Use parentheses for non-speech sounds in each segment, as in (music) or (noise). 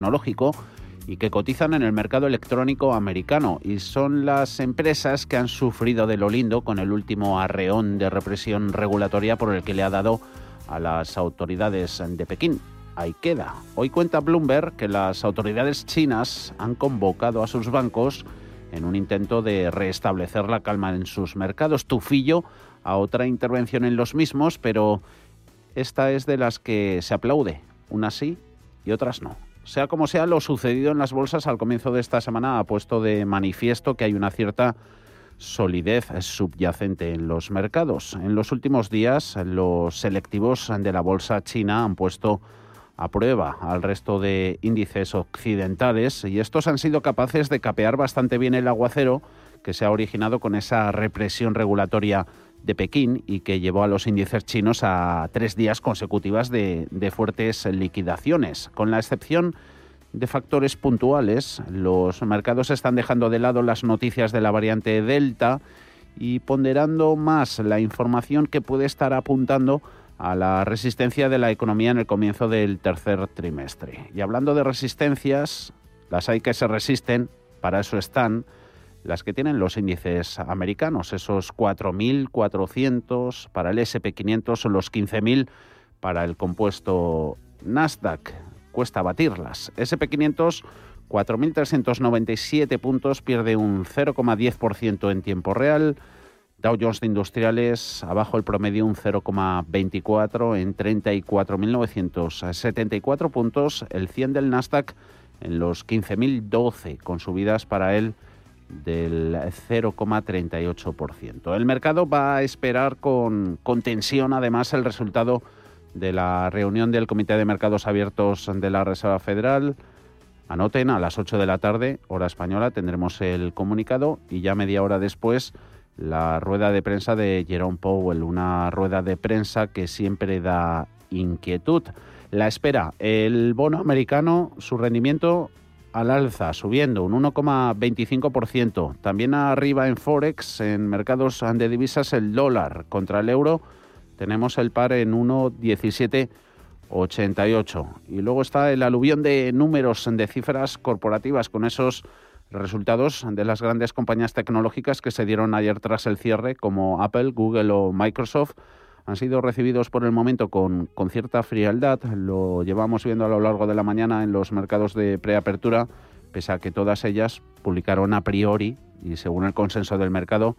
tecnológico y que cotizan en el mercado electrónico americano y son las empresas que han sufrido de lo lindo con el último arreón de represión regulatoria por el que le ha dado a las autoridades de Pekín. Ahí queda. Hoy cuenta Bloomberg que las autoridades chinas han convocado a sus bancos en un intento de restablecer la calma en sus mercados. Tufillo a otra intervención en los mismos, pero esta es de las que se aplaude. Unas sí y otras no. Sea como sea, lo sucedido en las bolsas al comienzo de esta semana ha puesto de manifiesto que hay una cierta solidez subyacente en los mercados. En los últimos días, los selectivos de la bolsa china han puesto a prueba al resto de índices occidentales y estos han sido capaces de capear bastante bien el aguacero que se ha originado con esa represión regulatoria de Pekín y que llevó a los índices chinos a tres días consecutivas de, fuertes liquidaciones. Con la excepción de factores puntuales, los mercados están dejando de lado las noticias de la variante Delta y ponderando más la información que puede estar apuntando a la resistencia de la economía en el comienzo del tercer trimestre. Y hablando de resistencias, las hay que se resisten, para eso están, las que tienen los índices americanos, esos 4.400 para el SP500 son los 15.000 para el compuesto Nasdaq. Cuesta batirlas. SP500 4.397 puntos, pierde un 0,10% en tiempo real. Dow Jones de Industriales abajo el promedio un 0,24 en 34.974 puntos. El 100 del Nasdaq en los 15.012 con subidas para él del 0,38%. El mercado va a esperar con, con, tensión además el resultado de la reunión del Comité de Mercados Abiertos de la Reserva Federal. Anoten, a las 8 de la tarde, hora española, tendremos el comunicado y ya media hora después la rueda de prensa de Jerome Powell, una rueda de prensa que siempre da inquietud. La espera, el bono americano, su rendimiento al alza, subiendo un 1,25%. También arriba en Forex, en mercados de divisas, el dólar contra el euro. Tenemos el par en 1,1788. Y luego está el aluvión de números, de cifras corporativas con esos resultados de las grandes compañías tecnológicas que se dieron ayer tras el cierre, como Apple, Google o Microsoft han sido recibidos por el momento con, con cierta frialdad. Lo llevamos viendo a lo largo de la mañana en los mercados de preapertura, pese a que todas ellas publicaron a priori y según el consenso del mercado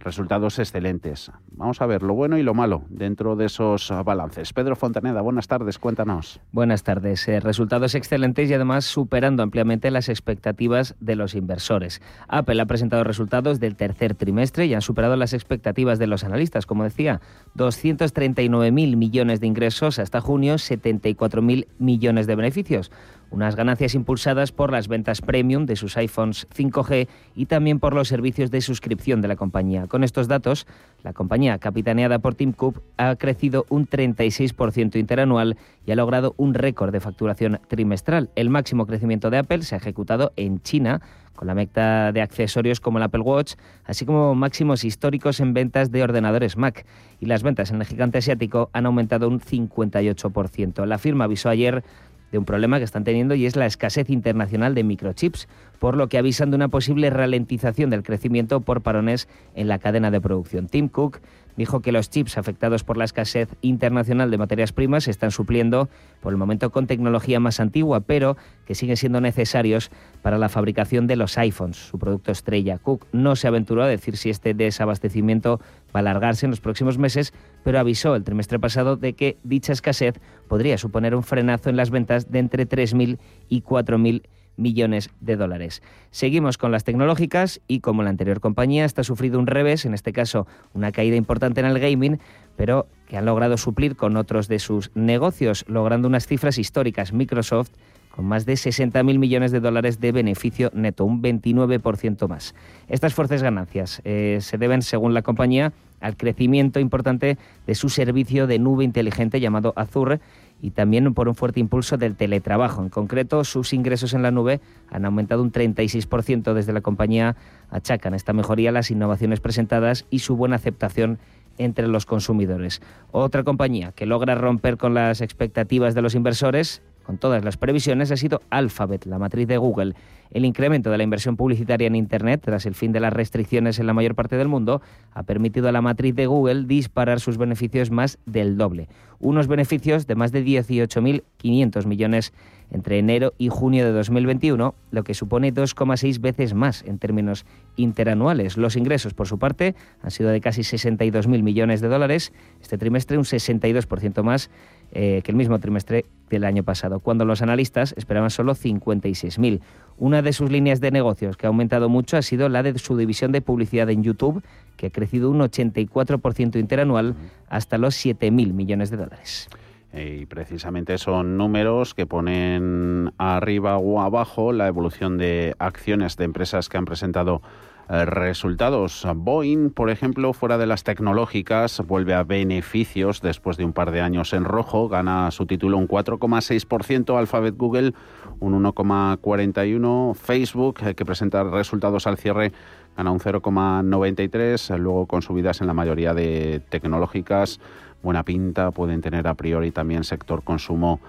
resultados excelentes. Vamos a ver lo bueno y lo malo dentro de esos balances. Pedro Fontaneda, buenas tardes, cuéntanos. Buenas tardes. Eh, resultados excelentes y además superando ampliamente las expectativas de los inversores. Apple ha presentado resultados del tercer trimestre y han superado las expectativas de los analistas. Como decía, 239.000 millones de ingresos hasta junio, 74.000 millones de beneficios unas ganancias impulsadas por las ventas premium de sus iPhones 5G y también por los servicios de suscripción de la compañía. Con estos datos, la compañía, capitaneada por Tim Cook, ha crecido un 36% interanual y ha logrado un récord de facturación trimestral. El máximo crecimiento de Apple se ha ejecutado en China, con la meta de accesorios como el Apple Watch, así como máximos históricos en ventas de ordenadores Mac. Y las ventas en el gigante asiático han aumentado un 58%. La firma avisó ayer de un problema que están teniendo y es la escasez internacional de microchips, por lo que avisan de una posible ralentización del crecimiento por parones en la cadena de producción. Tim Cook dijo que los chips afectados por la escasez internacional de materias primas se están supliendo por el momento con tecnología más antigua, pero que siguen siendo necesarios para la fabricación de los iPhones, su producto estrella. Cook no se aventuró a decir si este desabastecimiento va a alargarse en los próximos meses, pero avisó el trimestre pasado de que dicha escasez podría suponer un frenazo en las ventas de entre 3.000 y 4.000 millones de dólares. Seguimos con las tecnológicas y como la anterior compañía está sufrido un revés, en este caso una caída importante en el gaming, pero que han logrado suplir con otros de sus negocios, logrando unas cifras históricas. Microsoft con más de 60.000 millones de dólares de beneficio neto, un 29% más. Estas fuertes ganancias eh, se deben, según la compañía, al crecimiento importante de su servicio de nube inteligente llamado Azure y también por un fuerte impulso del teletrabajo. En concreto, sus ingresos en la nube han aumentado un 36% desde la compañía achacan esta mejoría las innovaciones presentadas y su buena aceptación entre los consumidores. Otra compañía que logra romper con las expectativas de los inversores con todas las previsiones ha sido Alphabet, la matriz de Google. El incremento de la inversión publicitaria en Internet, tras el fin de las restricciones en la mayor parte del mundo, ha permitido a la matriz de Google disparar sus beneficios más del doble. Unos beneficios de más de 18.500 millones entre enero y junio de 2021, lo que supone 2,6 veces más en términos interanuales. Los ingresos, por su parte, han sido de casi 62.000 millones de dólares, este trimestre un 62% más eh, que el mismo trimestre del año pasado, cuando los analistas esperaban solo 56.000. Una de sus líneas de negocios que ha aumentado mucho ha sido la de su división de publicidad en YouTube, que ha crecido un 84% interanual hasta los 7.000 millones de dólares. Y precisamente son números que ponen arriba o abajo la evolución de acciones de empresas que han presentado eh, resultados. Boeing, por ejemplo, fuera de las tecnológicas, vuelve a beneficios después de un par de años en rojo, gana su título un 4,6%, Alphabet Google un 1,41%, Facebook, eh, que presenta resultados al cierre, gana un 0,93%, luego con subidas en la mayoría de tecnológicas, buena pinta, pueden tener a priori también sector consumo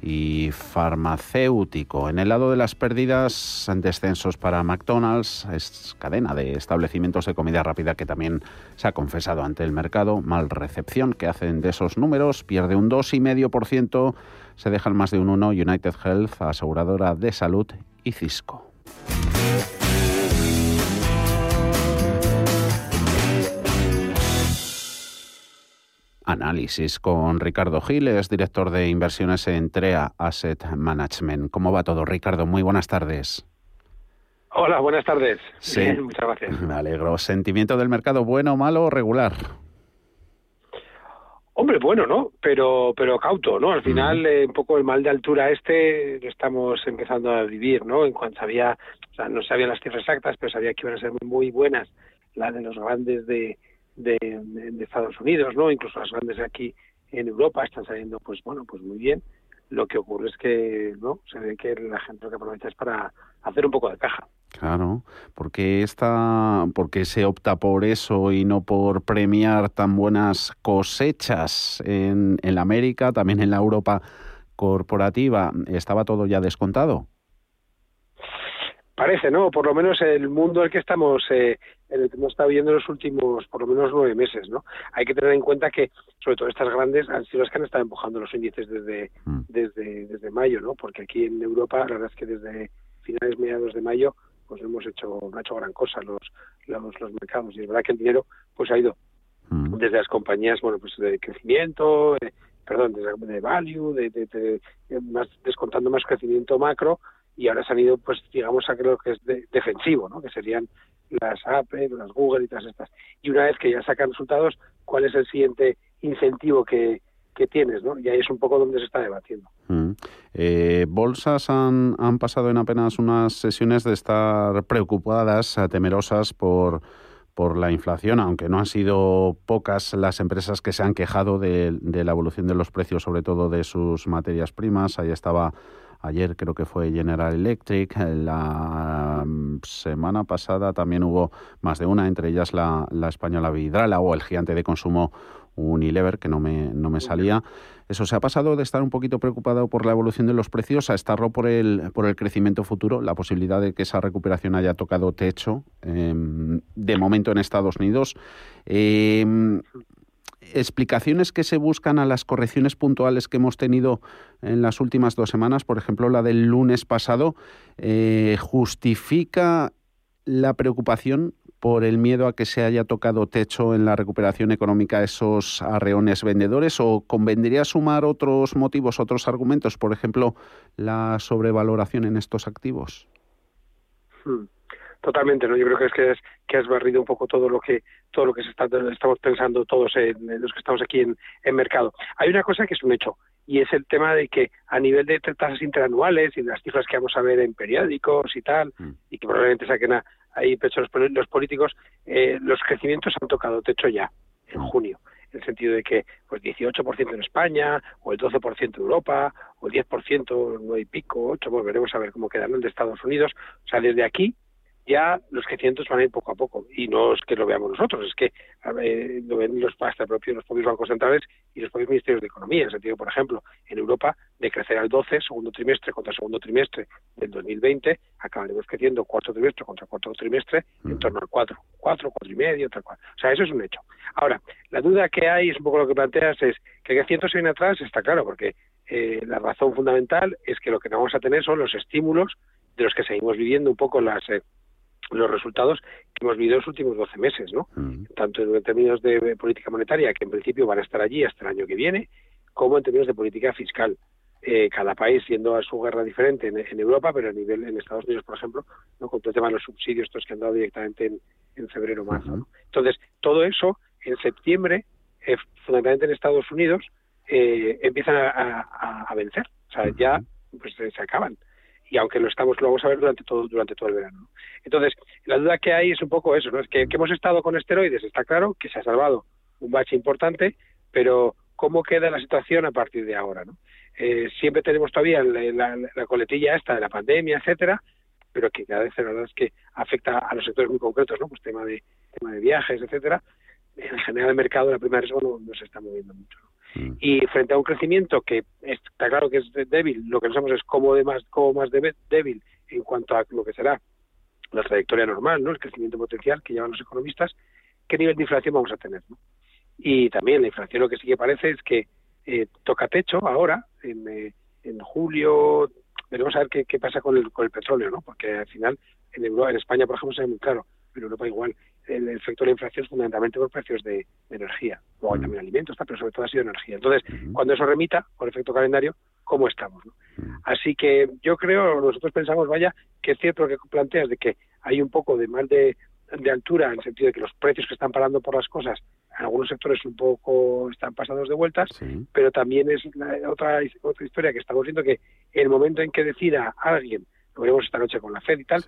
y farmacéutico. En el lado de las pérdidas, descensos para McDonald's, es cadena de establecimientos de comida rápida que también se ha confesado ante el mercado. Mal recepción que hacen de esos números, pierde un 2,5%, se dejan más de un 1% United Health, aseguradora de salud y Cisco. Análisis con Ricardo Giles, director de inversiones en TREA Asset Management. ¿Cómo va todo, Ricardo? Muy buenas tardes. Hola, buenas tardes. Sí. muchas gracias. (laughs) Me alegro. ¿Sentimiento del mercado bueno, malo o regular? Hombre, bueno, ¿no? Pero, pero cauto, ¿no? Al final, eh, un poco el mal de altura este lo estamos empezando a vivir, ¿no? En cuanto sabía, o sea, no sabía las cifras exactas, pero sabía que iban a ser muy buenas las de los grandes de, de, Estados Unidos, ¿no? Incluso las grandes aquí en Europa están saliendo, pues bueno, pues muy bien. Lo que ocurre es que, ¿no? Se ve que la gente lo que aprovecha es para hacer un poco de caja. Claro, porque está, porque se opta por eso y no por premiar tan buenas cosechas en, en América, también en la Europa corporativa. ¿Estaba todo ya descontado? Parece, ¿no? Por lo menos el mundo el que estamos, eh, en el que hemos estado viendo los últimos, por lo menos nueve meses, ¿no? Hay que tener en cuenta que, sobre todo estas grandes, han sido las que han estado empujando los índices desde, mm. desde, desde mayo, ¿no? Porque aquí en Europa, la verdad es que desde finales, mediados de mayo, pues hemos hecho, no ha hecho gran cosa los, los, los mercados. Y es verdad que el dinero, pues ha ido mm. desde las compañías, bueno, pues de crecimiento, perdón, de, de value, de, de, más, descontando más crecimiento macro, y ahora se han ido, pues digamos, a lo que es defensivo, ¿no? que serían las Apple, las Google y todas estas. Y una vez que ya sacan resultados, ¿cuál es el siguiente incentivo que, que tienes? ¿no? Y ahí es un poco donde se está debatiendo. Mm. Eh, bolsas han, han pasado en apenas unas sesiones de estar preocupadas, temerosas por por la inflación, aunque no han sido pocas las empresas que se han quejado de, de la evolución de los precios, sobre todo de sus materias primas. Ahí estaba Ayer creo que fue General Electric. La mm, semana pasada también hubo más de una, entre ellas la, la española Vidrala o el gigante de consumo Unilever, que no me, no me salía. Eso se ha pasado de estar un poquito preocupado por la evolución de los precios a estarlo por el, por el crecimiento futuro, la posibilidad de que esa recuperación haya tocado techo em, de momento en Estados Unidos. Eh, explicaciones que se buscan a las correcciones puntuales que hemos tenido en las últimas dos semanas, por ejemplo la del lunes pasado, eh, justifica la preocupación por el miedo a que se haya tocado techo en la recuperación económica esos arreones vendedores o convendría sumar otros motivos, otros argumentos, por ejemplo, la sobrevaloración en estos activos? Hmm. Totalmente, ¿no? Yo creo que es que, es, que has barrido un poco todo lo que todo lo que se está, estamos pensando todos en, los que estamos aquí en, en mercado. Hay una cosa que es un hecho y es el tema de que a nivel de tasas interanuales y de las cifras que vamos a ver en periódicos y tal, mm. y que probablemente saquen ahí pecho los, los políticos, eh, los crecimientos han tocado techo ya en mm. junio en el sentido de que pues 18% en España, o el 12% en Europa, o el 10%, 9 y pico, 8, pues veremos a ver cómo quedan el de Estados Unidos. O sea, desde aquí ya los crecimientos van a ir poco a poco. Y no es que lo veamos nosotros, es que lo ven los, hasta propios, los propios bancos centrales y los propios ministerios de Economía. En el sentido, por ejemplo, en Europa, de crecer al 12, segundo trimestre contra segundo trimestre del 2020, acabaremos creciendo cuarto trimestre contra cuarto trimestre en torno al 4, 4, 4 y medio, tal cual. O sea, eso es un hecho. Ahora, la duda que hay, es un poco lo que planteas, es que el crecimiento se viene atrás, está claro, porque eh, la razón fundamental es que lo que vamos a tener son los estímulos de los que seguimos viviendo un poco las eh, los resultados que hemos vivido en los últimos 12 meses, ¿no? Mm. Tanto en términos de política monetaria, que en principio van a estar allí hasta el año que viene, como en términos de política fiscal. Eh, cada país siendo a su guerra diferente en, Europa, pero a nivel en Estados Unidos, por ejemplo, ¿no? con todo el tema de los subsidios estos que han dado directamente en, febrero o marzo. Entonces, todo eso en septiembre, eh, fundamentalmente en Estados Unidos, eh, empiezan a, vencer. O sea, ya pues, se acaban y aunque lo estamos lo vamos a ver durante todo durante todo el verano. Entonces, la duda que hay es un poco eso, ¿no? Es que, hemos estado con esteroides, está claro que se ha salvado un bache importante, pero ¿cómo queda la situación a partir de ahora, no? Eh, siempre tenemos todavía la, coletilla esta de la pandemia, etcétera, pero que cada vez la verdad es que afecta a los sectores muy concretos, ¿no? Pues tema de tema de viajes, etcétera. En general el mercado la primera riesgo no, se está moviendo mucho. Mm. Y frente a un crecimiento que está claro que es débil, lo que pensamos es cómo, de más, cómo más débil en cuanto a lo que será la trayectoria normal, ¿no? el crecimiento potencial que llevan los economistas, qué nivel de inflación vamos a tener. Y también la inflación lo que sí que parece es que eh, toca techo ahora, en, eh, julio, veremos a ver qué, qué pasa con el, con el petróleo, ¿no? porque al final en, Europa, en España, por ejemplo, se ve muy claro, en Europa igual el efecto de la inflación es fundamentalmente por precios de, energía. Luego hay mm. también alimentos, pero sobre todo ha sido energía. Entonces, cuando eso remita, por efecto calendario, ¿cómo estamos? Mm. Así que yo creo, nosotros pensamos, vaya, que es cierto lo que planteas de que hay un poco de mal de, altura en el sentido de que los precios que están parando por las cosas en algunos sectores un poco están pasados de vueltas, pero también es otra, otra historia que estamos viendo que el momento en que decida alguien, lo veremos esta noche con la FED y tal,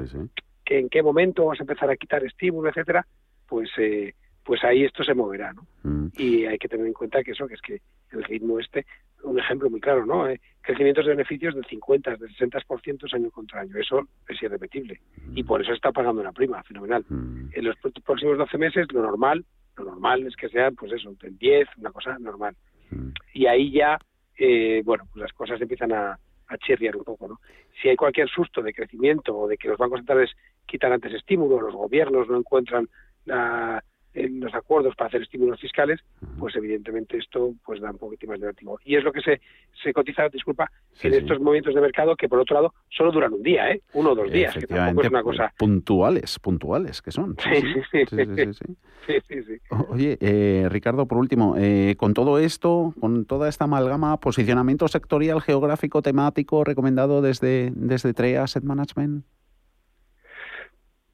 que en qué momento vamos a empezar a quitar estímulo, etcétera, pues eh, pues ahí esto se moverá, ¿no? Mm. Y hay que tener en cuenta que eso, que es que el ritmo este, un ejemplo muy claro, ¿no? Eh, crecimientos de beneficios del 50, del 60% año contra año, eso es irrepetible. Y por eso está pagando una prima, fenomenal. Mm. En los próximos 12 meses, lo normal, lo normal es que sean, pues eso, del 10, una cosa normal. Mm. Y ahí ya, eh, bueno, pues las cosas empiezan a, a chirriar un poco, ¿no? Si hay cualquier susto de crecimiento o de que los bancos centrales quitan antes estímulos, los gobiernos no encuentran la, en los acuerdos para hacer estímulos fiscales, pues evidentemente esto pues da un poquito más negativo. Y es lo que se, se cotiza, disculpa, en estos movimientos de mercado que por otro lado solo duran un día, ¿eh? uno o dos días, que tampoco es una cosa... Puntuales, puntuales que son. Sí, sí, sí. sí, Oye, eh, Ricardo, por último, eh, con todo esto, con toda esta amalgama, posicionamiento sectorial, geográfico, temático recomendado desde, desde TREA Asset Management.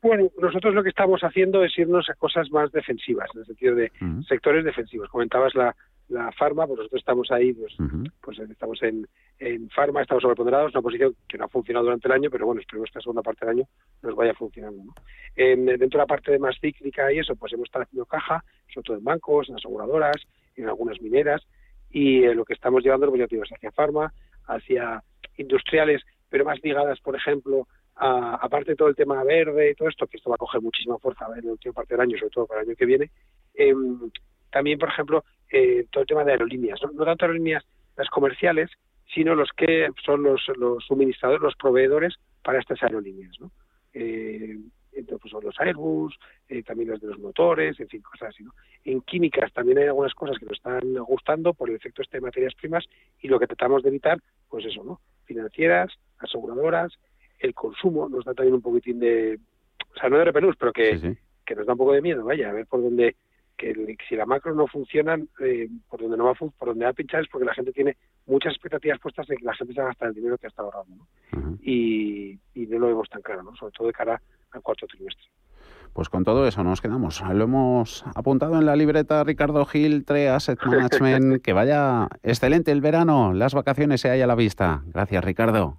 Bueno, nosotros lo que estamos haciendo es irnos a cosas más defensivas, en el sentido de sectores defensivos. Comentabas la, la farma, pues nosotros estamos ahí, pues, pues estamos en, en farma, estamos sobreponderados, una posición que no ha funcionado durante el año, pero bueno, esperemos que la segunda parte del año nos vaya funcionando. ¿no? dentro de la parte de más cíclica y eso, pues hemos estado haciendo caja, sobre todo en bancos, en aseguradoras, en algunas mineras, y eh, lo que estamos llevando, pues ya hacia farma, hacia industriales, pero más ligadas, por ejemplo, aparte de todo el tema verde y todo esto, que esto va a coger muchísima fuerza en la última parte del año, sobre todo para el año que viene, em, también, por ejemplo, eh, todo el tema de aerolíneas, ¿no? tanto aerolíneas las comerciales, sino los que son los, los suministradores, los proveedores para estas aerolíneas, ¿no? Eh, entonces pues, son los Airbus, eh, también los de los motores, en fin, cosas así. En químicas también hay algunas cosas que nos están gustando por el efecto este de materias primas y lo que tratamos de evitar, pues eso, ¿no? Financieras, aseguradoras, el consumo nos da también un poquitín de, o sea, no de repelús, pero que, que nos da un poco de miedo, vaya, a ver por dónde, que si la macro no funciona, eh, por donde no va por donde va a pinchar es porque la gente tiene muchas expectativas puestas de que la gente se va a gastar el dinero que está ahorrando, ¿no? y, y no lo vemos tan claro, ¿no? Sobre todo de cara al cuarto trimestre. Pues con todo eso nos quedamos. Lo hemos apuntado en la libreta Ricardo Gil, Tre Asset Management. (laughs) que vaya excelente el verano, las vacaciones se haya a la vista. Gracias, Ricardo.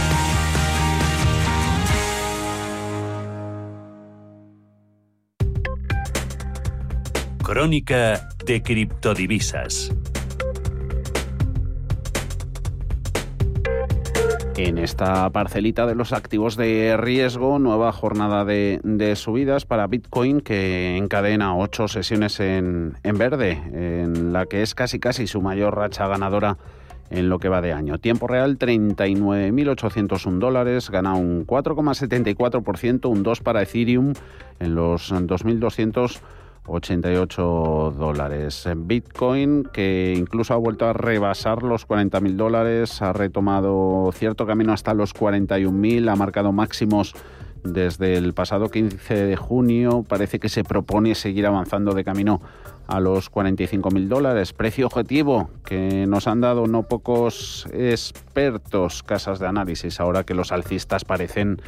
Crónica de criptodivisas. En esta parcelita de los activos de riesgo, nueva jornada de, subidas para Bitcoin que encadena ocho sesiones en, en verde, en la que es casi casi su mayor racha ganadora en lo que va de año. Tiempo real 39.801 dólares, gana un 4,74%, un 2 para Ethereum en los 2.200 88 dólares. Bitcoin, que incluso ha vuelto a rebasar los 40.000 dólares, ha retomado cierto camino hasta los 41.000, ha marcado máximos desde el pasado 15 de junio. Parece que se propone seguir avanzando de camino a los 45.000 dólares. Precio objetivo que nos han dado no pocos expertos, casas de análisis, ahora que los alcistas parecen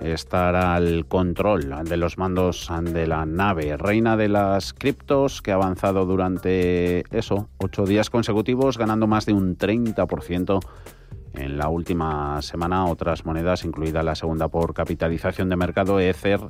estar al control de los mandos de la nave. Reina de las criptos que ha avanzado durante eso, ocho días consecutivos, ganando más de un 30%. En la última semana, otras monedas, incluida la segunda por capitalización de mercado, Ether,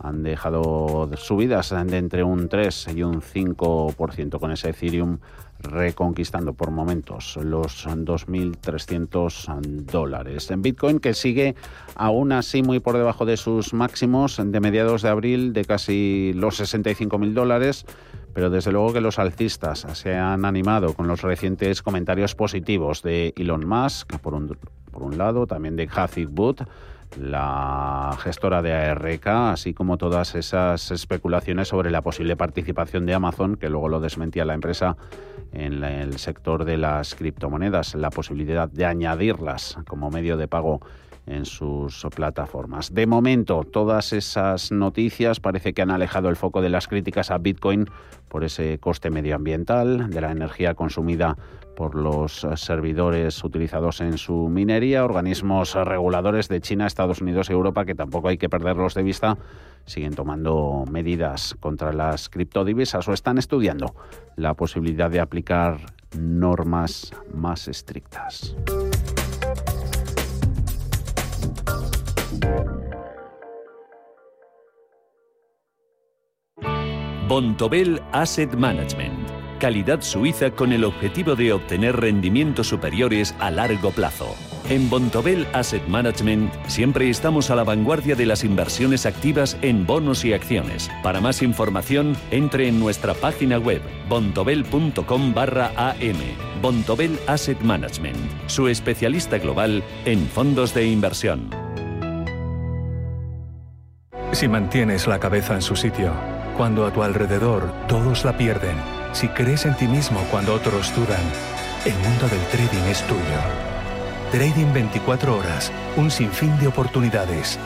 han dejado subidas de entre un 3 y un 5% con ese Ethereum reconquistando por momentos los 2.300 dólares. En Bitcoin que sigue aún así muy por debajo de sus máximos de mediados de abril de casi los 65.000 dólares, pero desde luego que los alcistas se han animado con los recientes comentarios positivos de Elon Musk, por un, por un lado, también de Cathy Wood, la gestora de ARK, así como todas esas especulaciones sobre la posible participación de Amazon, que luego lo desmentía la empresa en el sector de las criptomonedas, la posibilidad de añadirlas como medio de pago en sus plataformas. De momento, todas esas noticias parece que han alejado el foco de las críticas a Bitcoin por ese coste medioambiental, de la energía consumida por los servidores utilizados en su minería, organismos reguladores de China, Estados Unidos y Europa, que tampoco hay que perderlos de vista, siguen tomando medidas contra las criptodivisas o están estudiando la posibilidad de aplicar normas más estrictas. Bontobel Asset Management. Calidad suiza con el objetivo de obtener rendimientos superiores a largo plazo. En Bontobel Asset Management siempre estamos a la vanguardia de las inversiones activas en bonos y acciones. Para más información, entre en nuestra página web bontobel.com barra am. Bontobel Asset Management, su especialista global en fondos de inversión. Si mantienes la cabeza en su sitio, cuando a tu alrededor todos la pierden, si crees en ti mismo cuando otros dudan, el mundo del trading es tuyo. Trading 24 horas, un sinfín de oportunidades.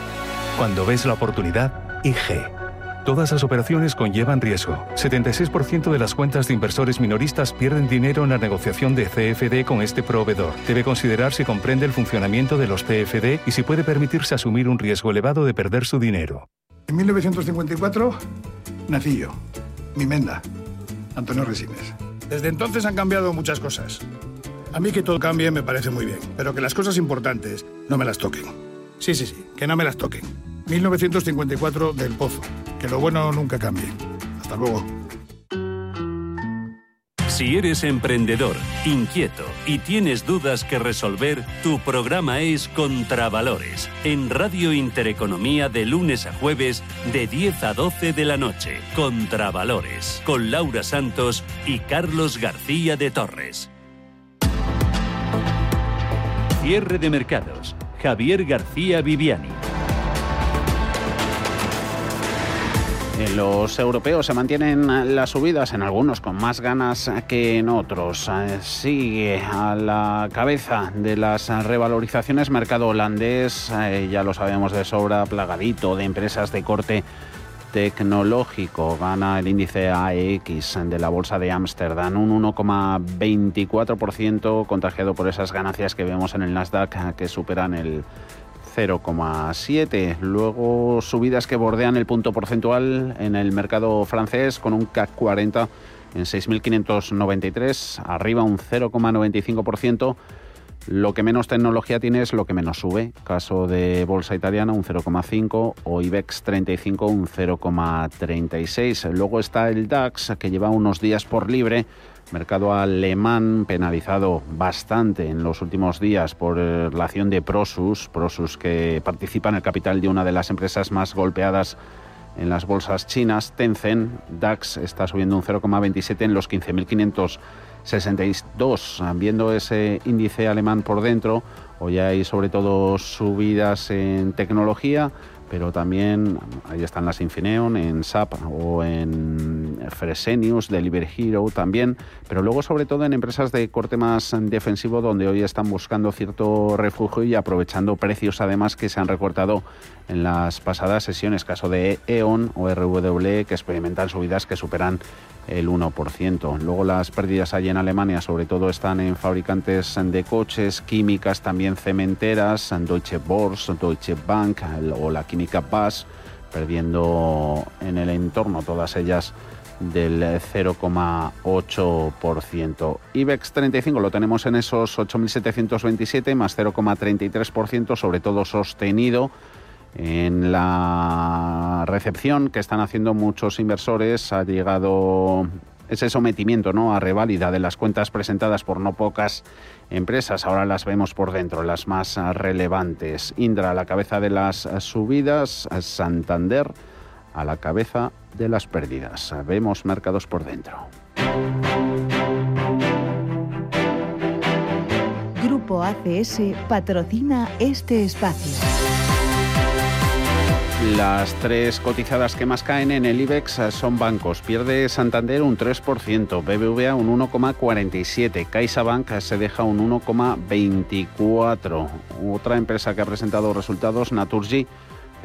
Cuando ves la oportunidad, IG. Todas las operaciones conllevan riesgo. 76% de las cuentas de inversores minoristas pierden dinero en la negociación de CFD con este proveedor. Debe considerar si comprende el funcionamiento de los CFD y si puede permitirse asumir un riesgo elevado de perder su dinero. En 1954 nací yo, mi menda, Antonio Resines. Desde entonces han cambiado muchas cosas. A mí que todo cambie me parece muy bien, pero que las cosas importantes no me las toquen. Sí, sí, sí, que no me las toquen. 1954 del Pozo. Que lo bueno nunca cambie. Hasta luego. Si eres emprendedor, inquieto y tienes dudas que resolver, tu programa es Contravalores, en Radio Intereconomía de lunes a jueves de 10 a 12 de la noche. Contravalores, con Laura Santos y Carlos García de Torres. Cierre de mercados. Javier García Viviani. En los europeos se mantienen las subidas, en algunos con más ganas que en otros. Eh, sigue a la cabeza de las revalorizaciones mercado holandés, eh, ya lo sabemos de sobra, plagadito de empresas de corte tecnológico. Gana el índice AEX de la bolsa de Ámsterdam un 1,24% contagiado por esas ganancias que vemos en el Nasdaq que superan el 0,7. Luego subidas que bordean el punto porcentual en el mercado francés con un CAC 40 en 6.593, arriba un 0,95%. Lo que menos tecnología tiene es lo que menos sube. Caso de bolsa italiana un 0,5 o IBEX 35 un 0,36. Luego está el DAX que lleva unos días por libre. Mercado alemán penalizado bastante en los últimos días por la acción de Prosus, Prosus que participa en el capital de una de las empresas más golpeadas en las bolsas chinas. Tencent, DAX está subiendo un 0,27 en los 15.500 62. Viendo ese índice alemán por dentro, hoy hay sobre todo subidas en tecnología, pero también ahí están las Infineon, en SAP o en Fresenius, Delivery Hero también, pero luego sobre todo en empresas de corte más defensivo donde hoy están buscando cierto refugio y aprovechando precios además que se han recortado en las pasadas sesiones, caso de E.ON o RW que experimentan subidas que superan el 1%. Luego las pérdidas allí en Alemania sobre todo están en fabricantes de coches, químicas, también cementeras, Deutsche Börse, Deutsche Bank o la química BAS, perdiendo en el entorno todas ellas del 0,8%. IBEX 35 lo tenemos en esos 8.727 más 0,33%, sobre todo sostenido en la recepción que están haciendo muchos inversores ha llegado ese sometimiento ¿no? a reválida de las cuentas presentadas por no pocas empresas. Ahora las vemos por dentro, las más relevantes. Indra a la cabeza de las subidas, Santander a la cabeza de las pérdidas. Vemos mercados por dentro. Grupo ACS patrocina este espacio. Las tres cotizadas que más caen en el IBEX son bancos. Pierde Santander un 3%, BBVA un 1,47%, CaixaBank se deja un 1,24%. Otra empresa que ha presentado resultados, Naturgy,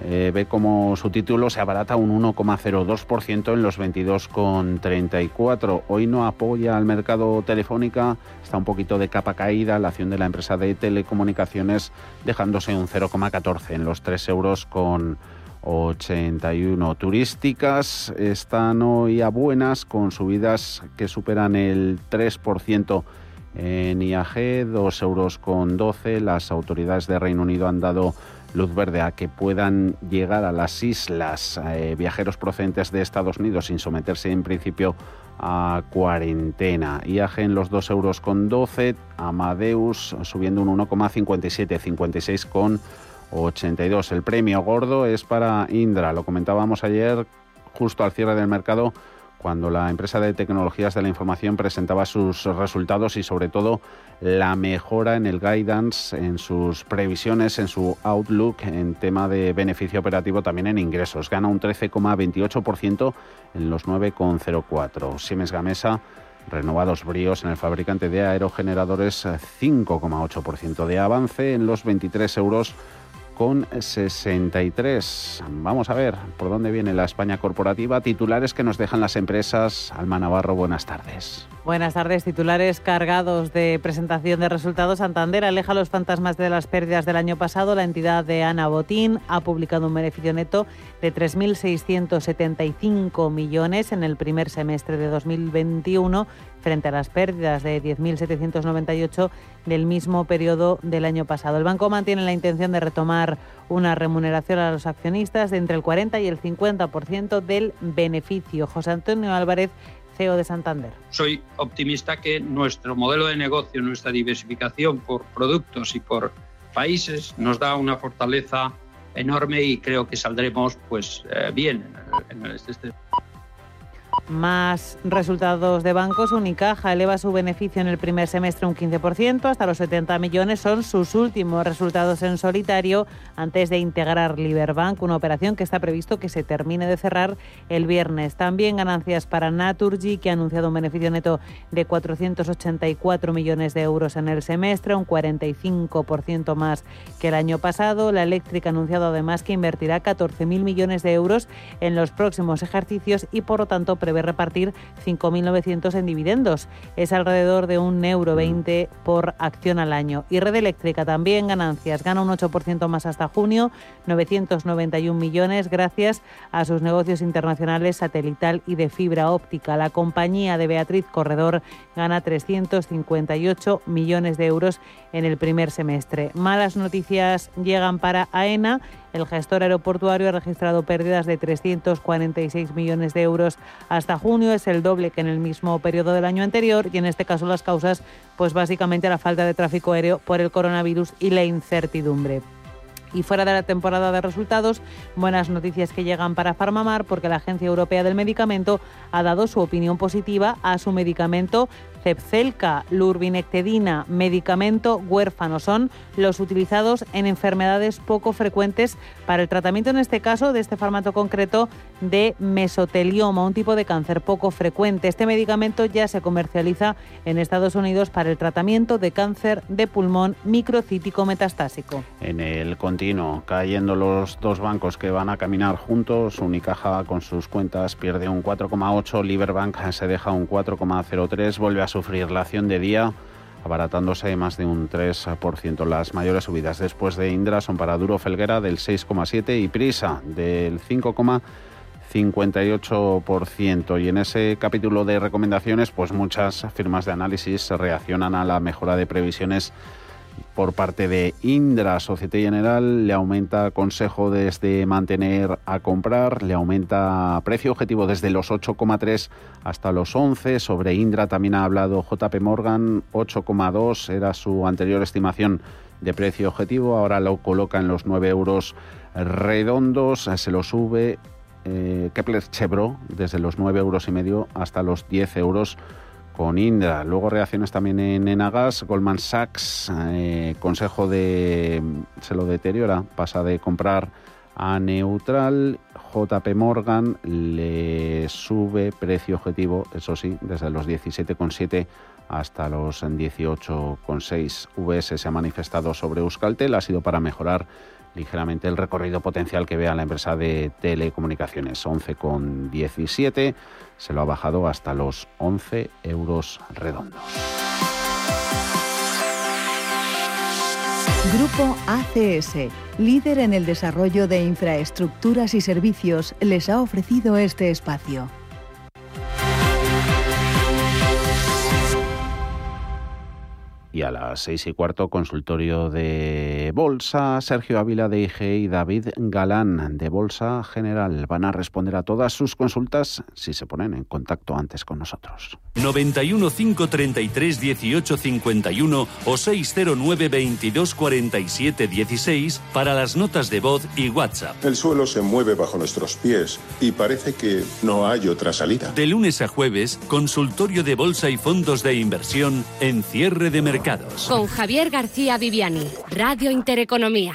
eh, ve como su título se abarata un 1,02% en los 22,34. Hoy no apoya al mercado telefónica, está un poquito de capa caída la acción de la empresa de telecomunicaciones dejándose un 0,14 en los 3 euros con 81 turísticas están hoy a buenas con subidas que superan el 3% en IAG, 2 euros con 12. Las autoridades de Reino Unido han dado luz verde a que puedan llegar a las islas eh, viajeros procedentes de Estados Unidos sin someterse en principio a cuarentena. IAG en los 2 euros con 12, Amadeus subiendo un 1,57, 56 con 82. El premio gordo es para Indra. Lo comentábamos ayer justo al cierre del mercado cuando la empresa de tecnologías de la información presentaba sus resultados y sobre todo la mejora en el guidance, en sus previsiones, en su outlook en tema de beneficio operativo, también en ingresos. Gana un 13,28% en los 9,04. Siemens Gamesa renovados bríos en el fabricante de aerogeneradores, 5,8% de avance en los 23 euros con 63. Vamos a ver por dónde viene la España corporativa. Titulares que nos dejan las empresas. Alma Navarro, buenas tardes. Buenas tardes. Titulares cargados de presentación de resultados. Santander aleja los fantasmas de las pérdidas del año pasado. La entidad de Ana Botín ha publicado un beneficio neto de 3.675 millones en el primer semestre de 2021 frente a las pérdidas de 10.798 del mismo periodo del año pasado. El banco mantiene la intención de retomar una remuneración a los accionistas de entre el 40 y el 50% del beneficio. José Antonio Álvarez, CEO de Santander. Soy optimista que nuestro modelo de negocio, nuestra diversificación por productos y por países nos da una fortaleza enorme y creo que saldremos pues eh, bien en, este Más resultados de bancos. Unicaja eleva su beneficio en el primer semestre un 15%, hasta los 70 millones. Son sus últimos resultados en solitario antes de integrar Liberbank, una operación que está previsto que se termine de cerrar el viernes. También ganancias para Naturgy, que ha anunciado un beneficio neto de 484 millones de euros en el semestre, un 45% más que el año pasado. La eléctrica ha anunciado además que invertirá 14.000 millones de euros en los próximos ejercicios y, por lo tanto, prevé repartir 5.900 en dividendos. Es alrededor de un euro 20 por acción al año. Y Red Eléctrica también ganancias, gana un 8% más hasta junio, 991 millones gracias a sus negocios internacionales satelital y de fibra óptica. La compañía de Beatriz Corredor gana 358 millones de euros en el primer semestre. Malas noticias llegan para AENA el gestor aeroportuario ha registrado pérdidas de 346 millones de euros hasta junio, es el doble que en el mismo periodo del año anterior y en este caso las causas, pues básicamente la falta de tráfico aéreo por el coronavirus y la incertidumbre. Y fuera de la temporada de resultados, buenas noticias que llegan para Farmamar porque la Agencia Europea del Medicamento ha dado su opinión positiva a su medicamento Cepcelca, Lurbinectedina, medicamento huérfano. Son los utilizados en enfermedades poco frecuentes para el tratamiento, en este caso, de este fármaco concreto de mesotelioma, un tipo de cáncer poco frecuente. Este medicamento ya se comercializa en Estados Unidos para el tratamiento de cáncer de pulmón microcítico metastásico. En el continuo, cayendo los dos bancos que van a caminar juntos, Unicaja con sus cuentas pierde un 4,8, Liberbank se deja un 4,03, vuelve a sufrir la acción de día abaratándose más de un 3%. Las mayores subidas después de Indra son para Duro Felguera del 6,7% y Prisa del 5,58%. Y en ese capítulo de recomendaciones, pues muchas firmas de análisis reaccionan a la mejora de previsiones por parte de Indra. Societe General le aumenta consejo desde mantener a comprar, le aumenta precio objetivo desde los 8,3 hasta los 11. Sobre Indra también ha hablado JP Morgan, 8,2 era su anterior estimación de precio objetivo, ahora lo coloca en los 9 euros redondos, se lo sube eh, Kepler Chevro desde los 9 euros y medio hasta los 10 euros con Indra. Luego reacciones también en Enagas. Goldman Sachs, eh, consejo de. se lo deteriora, pasa de comprar a neutral. JP Morgan le sube precio objetivo, eso sí, desde los 17,7 hasta los 18,6. VS se ha manifestado sobre Euskaltel, ha sido para mejorar ligeramente el recorrido potencial que vea la empresa de telecomunicaciones. 11,17 se lo ha bajado hasta los 11 euros redondos. Grupo ACS, líder en el desarrollo de infraestructuras y servicios, les ha ofrecido este espacio. Y a las seis y cuarto, consultorio de Bolsa. Sergio Ávila de IG y David Galán de Bolsa General van a responder a todas sus consultas si se ponen en contacto antes con nosotros. 91 533 18 51 o 609 22 47 16 para las notas de voz y WhatsApp. El suelo se mueve bajo nuestros pies y parece que no hay otra salida. De lunes a jueves, consultorio de bolsa y fondos de inversión en cierre de mercado. Con Javier García Viviani, Radio Intereconomía.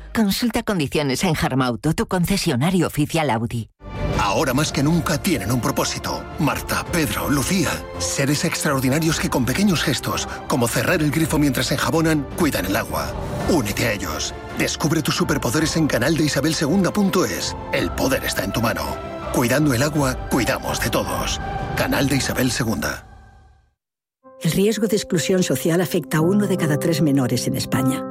Consulta condiciones en Harmauto, tu concesionario oficial Audi. Ahora más que nunca tienen un propósito. Marta, Pedro, Lucía. Seres extraordinarios que con pequeños gestos, como cerrar el grifo mientras enjabonan, cuidan el agua. Únete a ellos. Descubre tus superpoderes en canal de Isabel El poder está en tu mano. Cuidando el agua, cuidamos de todos. Canal de Isabel II. El riesgo de exclusión social afecta a uno de cada tres menores en España.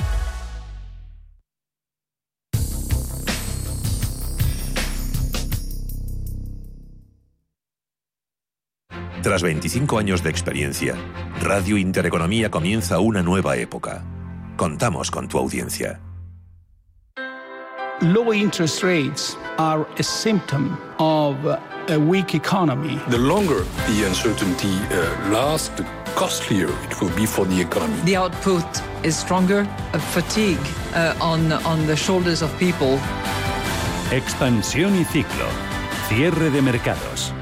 Tras 25 años de experiencia, Radio Intereconomía comienza una nueva época. Contamos con tu audiencia. Low interest rates are a symptom of a weak economy. The longer the uncertainty uh, lasts, the costlier it will be for the economy. The output is stronger, a fatigue uh, on, on the shoulders of people. Expansión y ciclo. Cierre de mercados.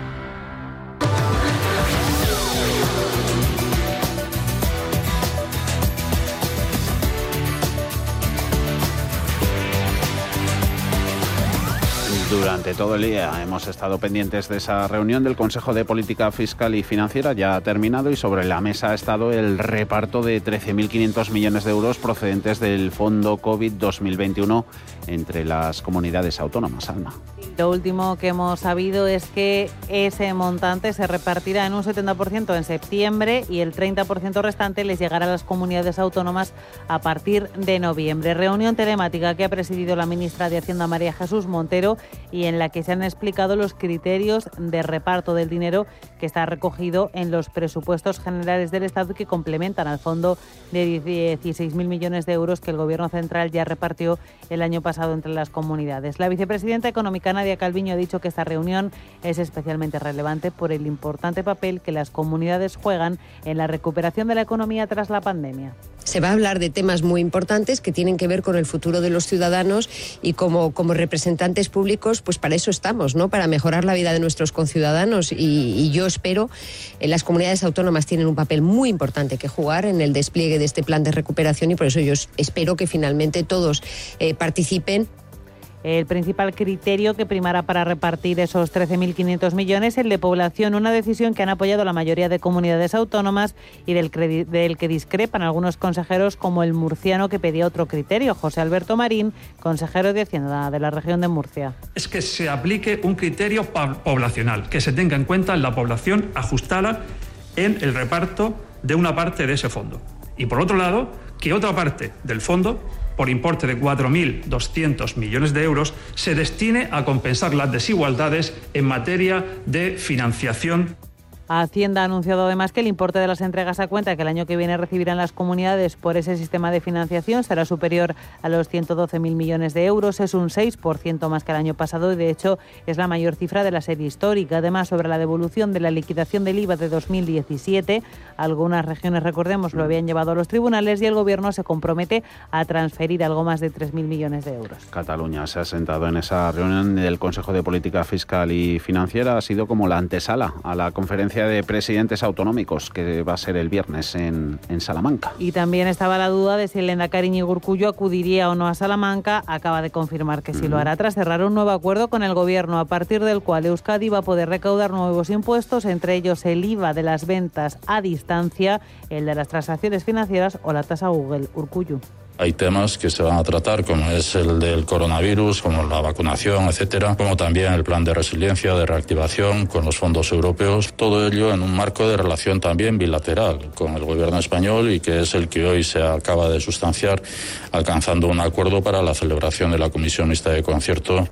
Durante todo el día hemos estado pendientes de esa reunión del Consejo de Política Fiscal y Financiera, ya ha terminado y sobre la mesa ha estado el reparto de 13.500 millones de euros procedentes del Fondo COVID 2021 entre las comunidades autónomas. Alma. Lo último que hemos sabido es que ese montante se repartirá en un 70% en septiembre y el 30% restante les llegará a las comunidades autónomas a partir de noviembre. Reunión telemática que ha presidido la ministra de Hacienda María Jesús Montero y en la que se han explicado los criterios de reparto del dinero que está recogido en los presupuestos generales del Estado y que complementan al fondo de 16.000 millones de euros que el Gobierno central ya repartió el año pasado entre las comunidades. La vicepresidenta económica Nadia Calviño ha dicho que esta reunión es especialmente relevante por el importante papel que las comunidades juegan en la recuperación de la economía tras la pandemia. Se va a hablar de temas muy importantes que tienen que ver con el futuro de los ciudadanos y como, como representantes públicos, pues para eso estamos, ¿no? Para mejorar la vida de nuestros conciudadanos y, y yo espero, eh, las comunidades autónomas tienen un papel muy importante que jugar en el despliegue de este plan de recuperación y por eso yo espero que finalmente todos eh, participen el principal criterio que primará para repartir esos 13.500 millones, el de población, una decisión que han apoyado la mayoría de comunidades autónomas y del, del, que discrepan algunos consejeros como el murciano que pedía otro criterio, José Alberto Marín, consejero de Hacienda de la región de Murcia. Es que se aplique un criterio poblacional, que se tenga en cuenta la población ajustada en el reparto de una parte de ese fondo. Y por otro lado, que otra parte del fondo por importe de 4.200 millones de euros se destine a compensar las desigualdades en materia de financiación Hacienda ha anunciado además que el importe de las entregas a cuenta que el año que viene recibirán las comunidades por ese sistema de financiación será superior a los 112.000 millones de euros. Es un 6% más que el año pasado y de hecho es la mayor cifra de la serie histórica. Además, sobre la devolución de la liquidación del IVA de 2017, algunas regiones, recordemos, lo habían llevado a los tribunales y el Gobierno se compromete a transferir algo más de 3.000 millones de euros. Cataluña se ha sentado en esa reunión del Consejo de Política Fiscal y Financiera. Ha sido como la antesala a la conferencia de presidentes autonómicos que va a ser el viernes en, en Salamanca. Y también estaba la duda de si el Endacari Gurcullo acudiría o no a Salamanca. Acaba de confirmar que sí lo hará tras cerrar un nuevo acuerdo con el gobierno a partir del cual Euskadi va a poder recaudar nuevos impuestos, entre ellos el IVA de las ventas a distancia, el de las transacciones financieras o la tasa Google Urcullo. Hay temas que se van a tratar, como es el del coronavirus, como la vacunación, etcétera, como también el plan de resiliencia, de reactivación con los fondos europeos. Todo ello en un marco de relación también bilateral con el gobierno español y que es el que hoy se acaba de sustanciar, alcanzando un acuerdo para la celebración de la Comisión Mixta de Concierto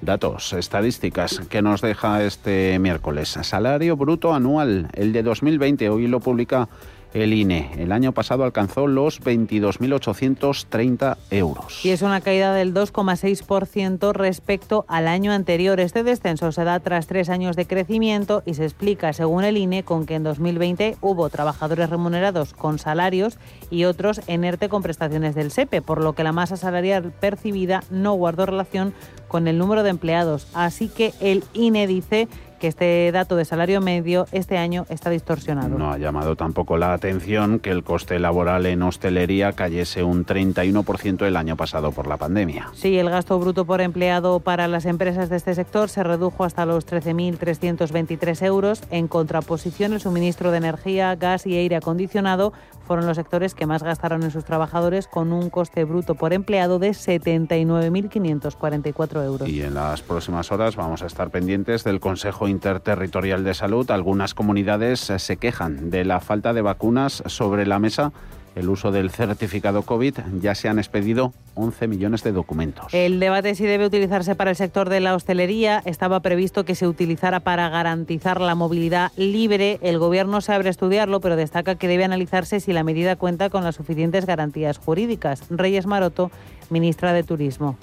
Datos, estadísticas que nos deja este miércoles. Salario bruto anual, el de 2020, hoy lo publica el INE. El año pasado alcanzó los 22.830 euros. Y es una caída del 2,6% respecto al año anterior. Este descenso se da tras tres años de crecimiento y se explica, según el INE, con que en 2020 hubo trabajadores remunerados con salarios y otros en ERTE con prestaciones del SEPE, por lo que la masa salarial percibida no guardó relación con el número de empleados. Así que el INE dice que este dato de salario medio este año está distorsionado. No ha llamado tampoco la atención que el coste laboral en hostelería cayese un 31% el año pasado por la pandemia. Sí, el gasto bruto por empleado para las empresas de este sector se redujo hasta los 13.323 euros. En contraposición, el suministro de energía, gas y aire acondicionado fueron los sectores que más gastaron en sus trabajadores con un coste bruto por empleado de 79.544 euros. Y en las próximas horas vamos a estar pendientes del Consejo Interterritorial de Salud. Algunas comunidades se quejan de la falta de vacunas sobre la mesa el uso del certificado COVID, ya se han expedido 11 millones de documentos. El debate si debe utilizarse para el sector de la hostelería estaba previsto que se utilizara para garantizar la movilidad libre. El Gobierno se abre a estudiarlo, pero destaca que debe analizarse si la medida cuenta con las suficientes garantías jurídicas. Reyes Maroto ministra de Turismo.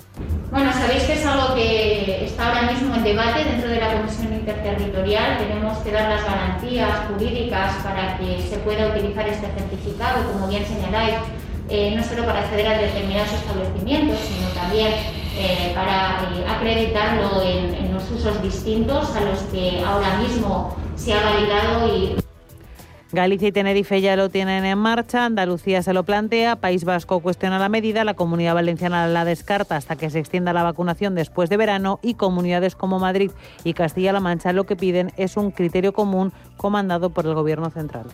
Bueno, sabéis que es algo que está ahora mismo en debate dentro de la Comisión Interterritorial. Tenemos que dar las garantías jurídicas para que se pueda utilizar este certificado, como bien señaláis, eh, no solo para acceder a determinados establecimientos, sino también eh, para eh, acreditarlo en, en los usos distintos a los que ahora mismo se ha validado y Galicia y Tenerife ya lo tienen en marcha, Andalucía se lo plantea, País Vasco cuestiona la medida, la Comunidad Valenciana la descarta hasta que se extienda la vacunación después de verano y comunidades como Madrid y Castilla-La Mancha lo que piden es un criterio común comandado por el Gobierno central.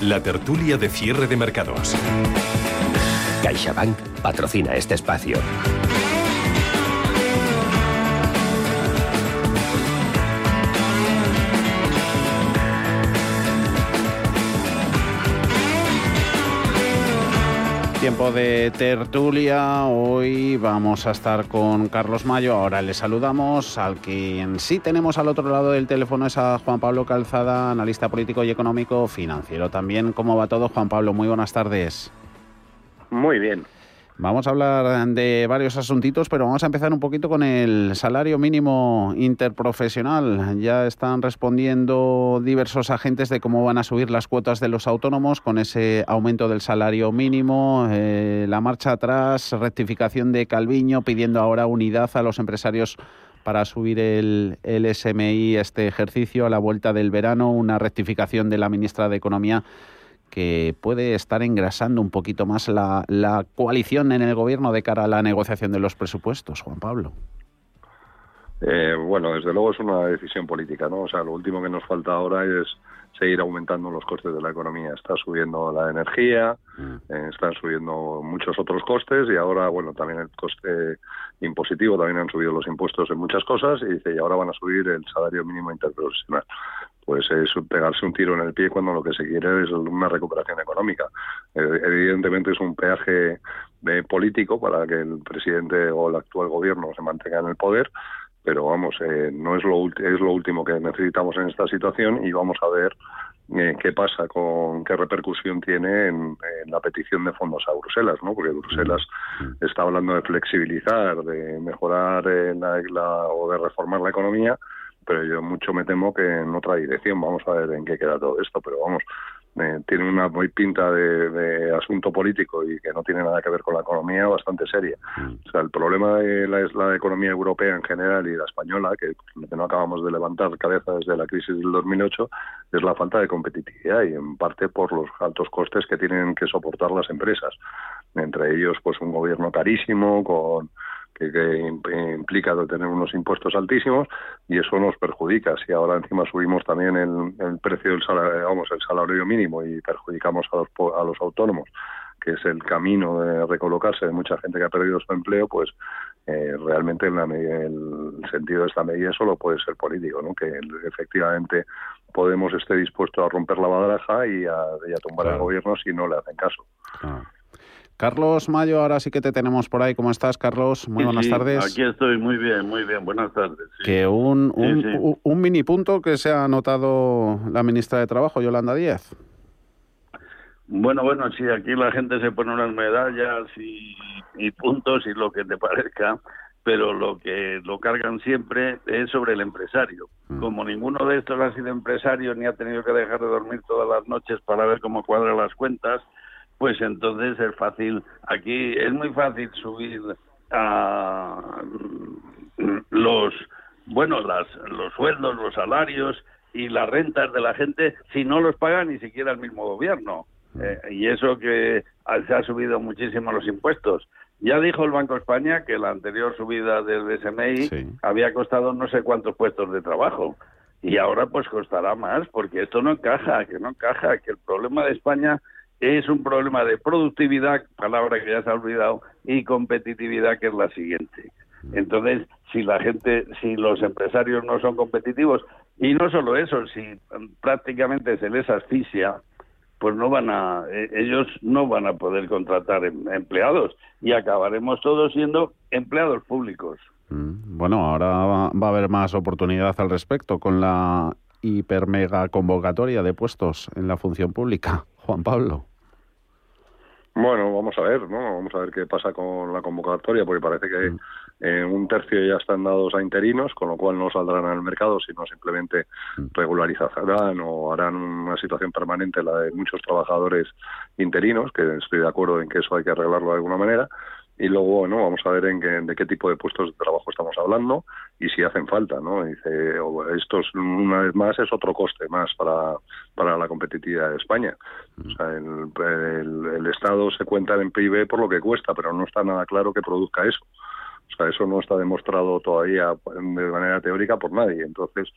La tertulia de cierre de mercados. CaixaBank patrocina este espacio. Tiempo de tertulia. Hoy vamos a estar con Carlos Mayo. Ahora le saludamos. Al quien sí tenemos al otro lado del teléfono es a Juan Pablo Calzada, analista político y económico financiero. También, ¿cómo va todo, Juan Pablo? Muy buenas tardes. Muy bien. Vamos a hablar de varios asuntitos, pero vamos a empezar un poquito con el salario mínimo interprofesional. Ya están respondiendo diversos agentes de cómo van a subir las cuotas de los autónomos con ese aumento del salario mínimo, eh, la marcha atrás, rectificación de Calviño pidiendo ahora unidad a los empresarios para subir el, el SMI este ejercicio a la vuelta del verano, una rectificación de la ministra de Economía que puede estar engrasando un poquito más la, la coalición en el gobierno de cara a la negociación de los presupuestos, Juan Pablo. Eh, bueno, desde luego es una decisión política, ¿no? O sea, lo último que nos falta ahora es seguir aumentando los costes de la economía. Está subiendo la energía, eh, están subiendo muchos otros costes y ahora, bueno, también el coste impositivo, también han subido los impuestos en muchas cosas y dice, y ahora van a subir el salario mínimo interprofesional pues es pegarse un tiro en el pie cuando lo que se quiere es una recuperación económica. Eh, evidentemente es un peaje de político para que el presidente o el actual gobierno se mantenga en el poder, pero vamos, eh, no es lo, es lo último que necesitamos en esta situación y vamos a ver eh, qué pasa con qué repercusión tiene en, la petición de fondos a Bruselas, ¿no? Porque Bruselas está hablando de flexibilizar, de mejorar la, o de reformar la economía, pero yo mucho me temo que en otra dirección. Vamos a ver en qué queda todo esto, pero vamos, eh, tiene una muy pinta de, asunto político y que no tiene nada que ver con la economía bastante seria. Mm. O sea, el problema de la, es la economía europea en general y la española, que, que no acabamos de levantar cabeza desde la crisis del 2008, es la falta de competitividad y en parte por los altos costes que tienen que soportar las empresas. Entre ellos, pues un gobierno carísimo con que, implica tener unos impuestos altísimos y eso nos perjudica. Si ahora encima subimos también el, precio del salario, vamos, el salario mínimo y perjudicamos a los, a los autónomos, que es el camino de recolocarse de mucha gente que ha perdido su empleo, pues eh, realmente en la el sentido de esta medida solo puede ser político, ¿no? que efectivamente Podemos esté dispuesto a romper la baraja y a, tumbar el gobierno si no le hacen caso. Carlos Mayo, ahora sí que te tenemos por ahí. ¿Cómo estás, Carlos? Muy buenas tardes. Aquí estoy, muy bien, muy bien. Buenas tardes. Que un, un, mini punto que se ha anotado la ministra de Trabajo, Yolanda Díaz. Bueno, bueno, sí, aquí la gente se pone unas medallas y, y puntos y lo que te parezca, pero lo que lo cargan siempre es sobre el empresario. Mm. Como ninguno de estos ha sido empresario ni ha tenido que dejar de dormir todas las noches para ver cómo cuadra las cuentas, pues entonces es fácil. Aquí es muy fácil subir a los, bueno, las, los sueldos, los salarios y las rentas de la gente si no los paga ni siquiera el mismo gobierno. Mm. Eh, y eso que se ha subido muchísimo los impuestos. Ya dijo el Banco de España que la anterior subida del SMI había costado no sé cuántos puestos de trabajo. Y ahora pues costará más porque esto no encaja, que no encaja, que el problema de España es un problema de productividad, palabra que ya se ha olvidado, y competitividad, que es la siguiente. Entonces, si la gente, si los empresarios no son competitivos, y no solo eso, si prácticamente se les asfixia, pues no van a, eh, ellos no van a poder contratar em, empleados y acabaremos todos siendo empleados públicos. Mm, bueno, ahora va, va a haber más oportunidad al respecto con la hiper mega convocatoria de puestos en la función pública. (laughs) Juan Pablo. Bueno, vamos a ver, ¿no? Vamos a ver qué pasa con la convocatoria, porque parece que mm. eh, un tercio ya están dados a interinos, con lo cual no saldrán al mercado, sino simplemente mm. regularizarán o harán una situación permanente la de muchos trabajadores interinos, que estoy de acuerdo en que eso hay que arreglarlo de alguna manera, y luego bueno vamos a ver en qué, de qué tipo de puestos de trabajo estamos hablando y si hacen falta no dice esto una vez más es otro coste más para para la competitividad de España o sea el, el, Estado se cuenta en PIB por lo que cuesta pero no está nada claro que produzca eso. O sea eso no está demostrado todavía de manera teórica por nadie. Entonces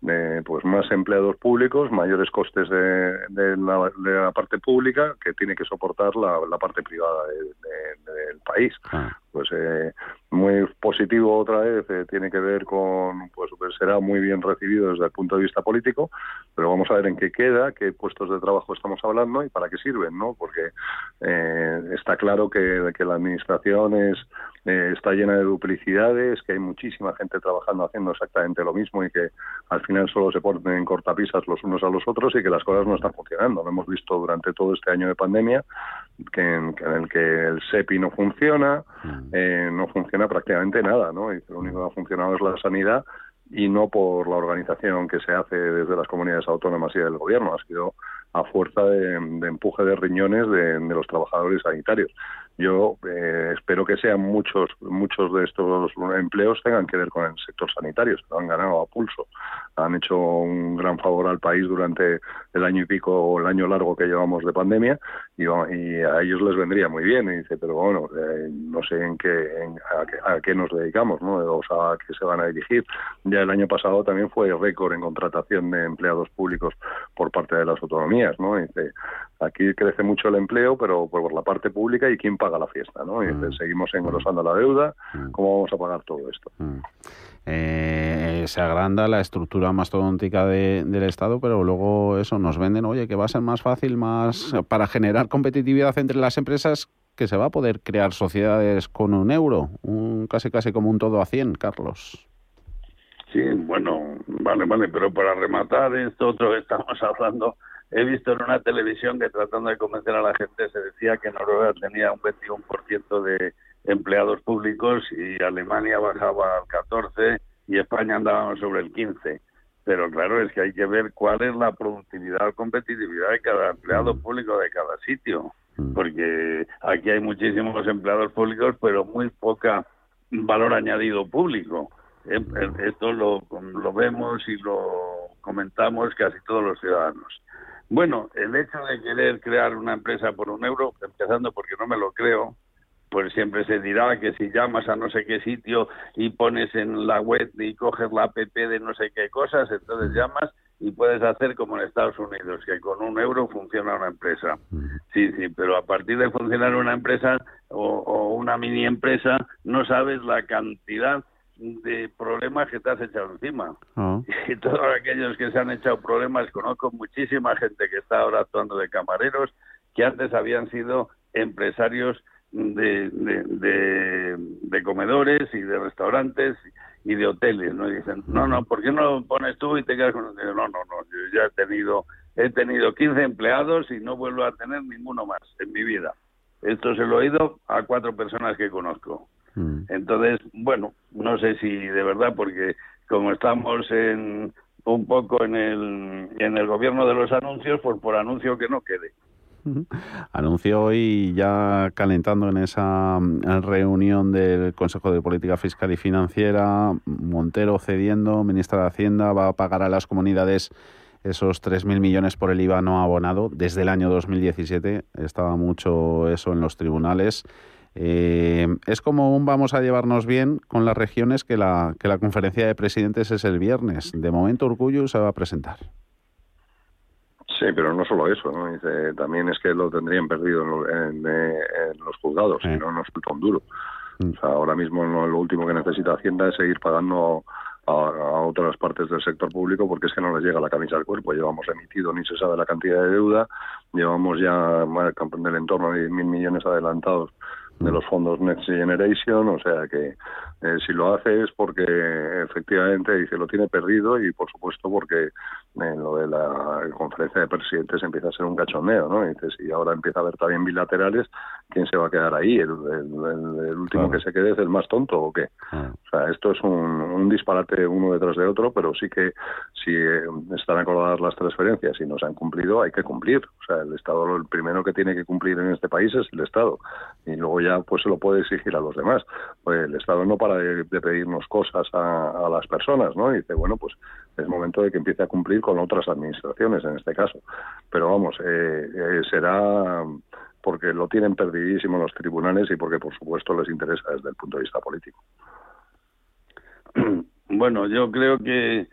de pues más empleados públicos, mayores costes de, de, la, parte pública que tiene que soportar la, parte privada del país. Ah. Pues eh, muy positivo otra vez, eh, tiene que ver con, pues, pues, será muy bien recibido desde el punto de vista político, pero vamos a ver en qué queda, qué puestos de trabajo estamos hablando y para qué sirven, ¿no? Porque eh, está claro que, que la administración es eh, está llena de duplicidades, que hay muchísima gente trabajando haciendo exactamente lo mismo y que al final solo se ponen cortapisas los unos a los otros y que las cosas no están funcionando. Lo hemos visto durante todo este año de pandemia, que en, el que el SEPI no funciona, mm. eh, no funciona prácticamente nada, ¿no? Y lo único que ha funcionado es la sanidad y no por la organización que se hace desde las comunidades autónomas y del gobierno, ha sido a fuerza de, empuje de riñones de, los trabajadores sanitarios. Yo eh, espero que sean muchos muchos de estos empleos tengan que ver con el sector sanitario, se lo han ganado a pulso, han hecho un gran favor al país durante el año y pico o el año largo que llevamos de pandemia y, a ellos les vendría muy bien. Y dice, pero bueno, eh, no sé en qué a, qué nos dedicamos, ¿no? O sea, a qué se van a dirigir. Ya el año pasado también fue récord en contratación de empleados públicos por parte de las autonomías, ¿no? dice, aquí crece mucho el empleo, pero por la parte pública y quién paga la fiesta, ¿no? Y mm. seguimos engrosando la deuda, mm. ¿cómo vamos a pagar todo esto? Mm. Eh, se agranda la estructura mastodóntica de, del Estado, pero luego eso nos venden, oye, que va a ser más fácil, más para generar competitividad entre las empresas, que se va a poder crear sociedades con un euro, un, casi casi como un todo a 100, Carlos. Sí, bueno, vale, vale, pero para rematar esto otro que estamos (laughs) hablando, he visto en una televisión que tratando de convencer a la gente se decía que Noruega tenía un 21% de empleados públicos y Alemania bajaba al 14 y España andaba sobre el 15. pero claro, es que hay que ver cuál es la productividad o competitividad de cada empleado público de cada sitio, porque aquí hay muchísimos empleados públicos, pero muy poca valor añadido público. Eh, eh, Esto lo, lo vemos y lo comentamos casi todos los ciudadanos. Bueno, el hecho de querer crear una empresa por un euro, empezando porque no me lo creo, pues siempre se dirá que si llamas a no sé qué sitio y pones en la web y coges la app de no sé qué cosas, entonces llamas y puedes hacer como en Estados Unidos, que con un euro funciona una empresa. Sí, sí, pero a partir de funcionar una empresa o, o una mini empresa, no sabes la cantidad de problemas que te has echado encima. Ah. (laughs) Y todos aquellos que se han echado problemas, conozco muchísima gente que está ahora actuando de camareros, que antes habían sido empresarios de, de, de, de comedores y de restaurantes y de hoteles, ¿no? Y dicen, no, no, ¿por qué no lo pones tú y te quedas con... No, no, no, yo ya he tenido, he tenido 15 empleados y no vuelvo a tener ninguno más en mi vida. Esto se lo he oído a cuatro personas que conozco. Entonces, bueno, no sé si de verdad, porque como estamos en un poco en el, en el gobierno de los anuncios, pues por anuncio que no quede. Anunció hoy ya calentando en esa mm, reunión del Consejo de Política Fiscal y Financiera, Montero cediendo, ministra de Hacienda, va a pagar a las comunidades esos 3.000 millones por el IVA no abonado desde el año 2017. Estaba mucho eso en los tribunales. Eh, es como un vamos a llevarnos bien con las regiones que la, que la conferencia de presidentes es el viernes. De momento Urcullu se va a presentar. Sí, pero no solo eso, ¿no? Dice, también es que lo tendrían perdido en, lo- en, eh, en los juzgados, si no nos falta un duro. O sea, ahora mismo no- lo último que necesita Hacienda es seguir pagando a, a otras partes del sector público porque es que no les llega la camisa al cuerpo. Llevamos emitido, ni se sabe la cantidad de deuda, llevamos ya del entorno de mil millones adelantados de los fondos Next Generation, o sea que eh, si lo hace es porque efectivamente dice lo tiene perdido y por supuesto porque en lo de la conferencia de presidentes empieza a ser un cachondeo, ¿no? Y dice, si ahora empieza a haber también bilaterales, ¿quién se va a quedar ahí? ¿El, el- el- último que se quede es el más tonto o qué? O sea, esto es un, un disparate uno detrás de otro, pero sí que si eh, están acordadas las transferencias y no se han cumplido, hay que cumplir. O sea, el Estado, lo- el primero que tiene que cumplir en este país es el Estado. Y luego ya pues se lo puede exigir a los demás. Pues el Estado no para de, pedirnos cosas a, a las personas, ¿no? Y dice, bueno, pues es momento de que empiece a cumplir con otras administraciones en este caso. Pero vamos, eh, eh, será porque lo tienen perdidísimo los tribunales y porque por supuesto les interesa desde el punto de vista político. (clears throat) Bueno, yo creo que,